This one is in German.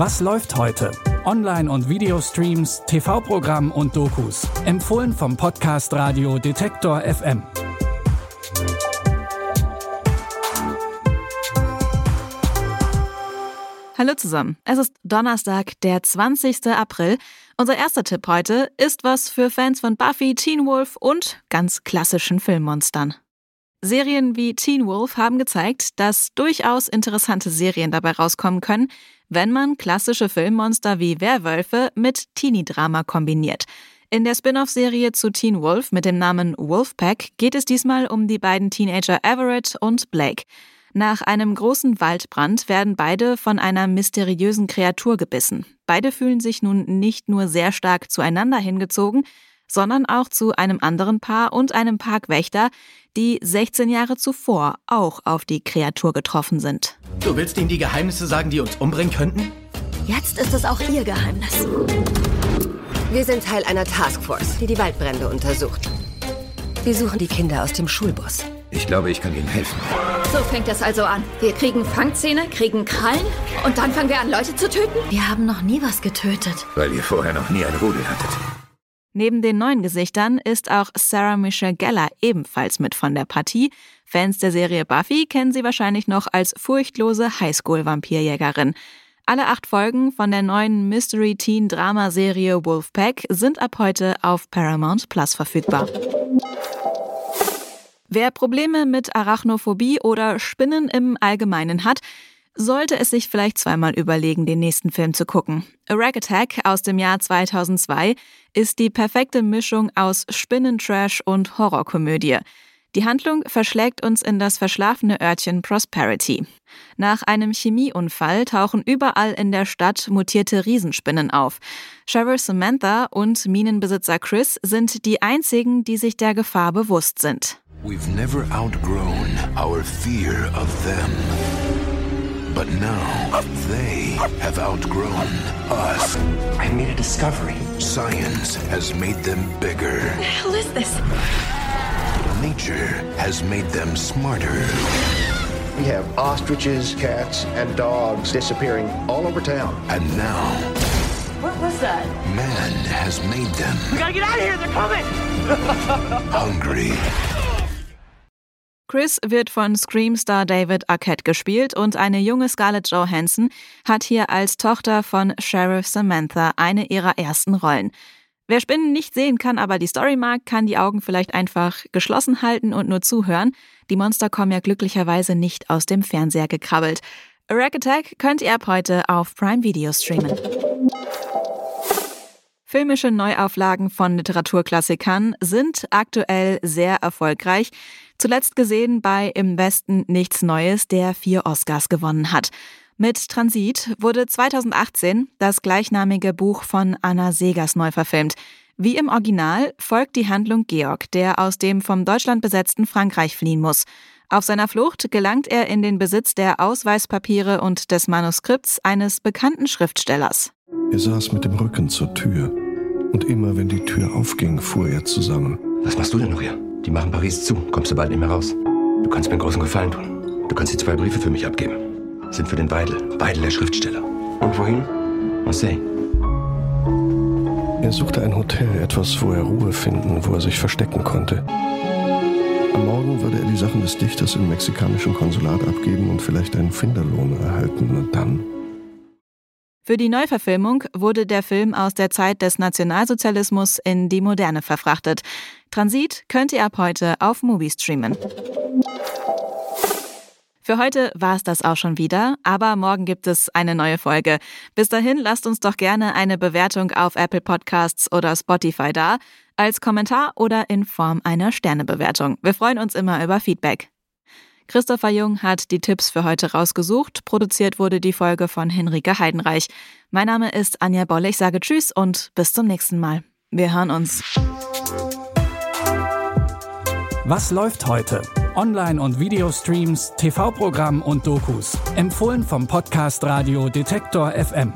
Was läuft heute? Online- und Videostreams, TV-Programm und Dokus. Empfohlen vom Podcast Radio Detektor FM. Hallo zusammen. Es ist Donnerstag, der 20. April. Unser erster Tipp heute ist was für Fans von Buffy, Teen Wolf und ganz klassischen Filmmonstern. Serien wie Teen Wolf haben gezeigt, dass durchaus interessante Serien dabei rauskommen können, wenn man klassische Filmmonster wie Werwölfe mit Teenie-Drama kombiniert. In der Spin-off-Serie zu Teen Wolf mit dem Namen Wolfpack geht es diesmal um die beiden Teenager Everett und Blake. Nach einem großen Waldbrand werden beide von einer mysteriösen Kreatur gebissen. Beide fühlen sich nun nicht nur sehr stark zueinander hingezogen, sondern auch zu einem anderen Paar und einem Parkwächter, die 16 Jahre zuvor auch auf die Kreatur getroffen sind. Du willst ihnen die Geheimnisse sagen, die uns umbringen könnten? Jetzt ist es auch ihr Geheimnis. Wir sind Teil einer Taskforce, die die Waldbrände untersucht. Wir suchen die Kinder aus dem Schulbus. Ich glaube, ich kann Ihnen helfen. So fängt das also an. Wir kriegen Fangzähne, kriegen Krallen und dann fangen wir an, Leute zu töten? Wir haben noch nie was getötet. Weil ihr vorher noch nie ein Rudel hattet. Neben den neuen Gesichtern ist auch Sarah Michelle Geller ebenfalls mit von der Partie. Fans der Serie Buffy kennen sie wahrscheinlich noch als furchtlose Highschool-Vampirjägerin. Alle acht Folgen von der neuen Mystery-Teen-Drama-Serie Wolfpack sind ab heute auf Paramount Plus verfügbar. Wer Probleme mit Arachnophobie oder Spinnen im Allgemeinen hat, sollte es sich vielleicht zweimal überlegen, den nächsten Film zu gucken. A Rag Attack aus dem Jahr 2002 ist die perfekte Mischung aus Spinnentrash und Horrorkomödie. Die Handlung verschlägt uns in das verschlafene Örtchen Prosperity. Nach einem Chemieunfall tauchen überall in der Stadt mutierte Riesenspinnen auf. Sheriff Samantha und Minenbesitzer Chris sind die einzigen, die sich der Gefahr bewusst sind. We've never outgrown our fear of them. But now they have outgrown us. I made a discovery. Science has made them bigger. What The hell is this? Nature has made them smarter. We have ostriches, cats, and dogs disappearing all over town. And now What was that? man has made them We gotta get out of here, they're coming! hungry. Chris wird von Screamstar David Arquette gespielt und eine junge Scarlett Johansson hat hier als Tochter von Sheriff Samantha eine ihrer ersten Rollen. Wer Spinnen nicht sehen kann, aber die Story mag, kann die Augen vielleicht einfach geschlossen halten und nur zuhören. Die Monster kommen ja glücklicherweise nicht aus dem Fernseher gekrabbelt. Rack Attack könnt ihr ab heute auf Prime Video streamen. Filmische Neuauflagen von Literaturklassikern sind aktuell sehr erfolgreich. Zuletzt gesehen bei Im Westen nichts Neues, der vier Oscars gewonnen hat. Mit Transit wurde 2018 das gleichnamige Buch von Anna Segers neu verfilmt. Wie im Original folgt die Handlung Georg, der aus dem vom Deutschland besetzten Frankreich fliehen muss. Auf seiner Flucht gelangt er in den Besitz der Ausweispapiere und des Manuskripts eines bekannten Schriftstellers. Er saß mit dem Rücken zur Tür. Und immer wenn die Tür aufging, fuhr er zusammen. Was machst du denn noch hier? Die machen Paris zu. Kommst du bald nicht mehr raus. Du kannst mir einen großen Gefallen tun. Du kannst die zwei Briefe für mich abgeben. Sind für den Weidel. Weidel, der Schriftsteller. Und wohin? Marseille. Er suchte ein Hotel, etwas, wo er Ruhe finden, wo er sich verstecken konnte. Am Morgen würde er die Sachen des Dichters im mexikanischen Konsulat abgeben und vielleicht einen Finderlohn erhalten. Und dann? Für die Neuverfilmung wurde der Film aus der Zeit des Nationalsozialismus in die Moderne verfrachtet. Transit könnt ihr ab heute auf Movie streamen. Für heute war es das auch schon wieder, aber morgen gibt es eine neue Folge. Bis dahin lasst uns doch gerne eine Bewertung auf Apple Podcasts oder Spotify da, als Kommentar oder in Form einer Sternebewertung. Wir freuen uns immer über Feedback. Christopher Jung hat die Tipps für heute rausgesucht. Produziert wurde die Folge von Henrike Heidenreich. Mein Name ist Anja Bolle. Ich sage Tschüss und bis zum nächsten Mal. Wir hören uns. Was läuft heute? Online- und Videostreams, TV-Programm und Dokus. Empfohlen vom Podcast Radio Detektor FM.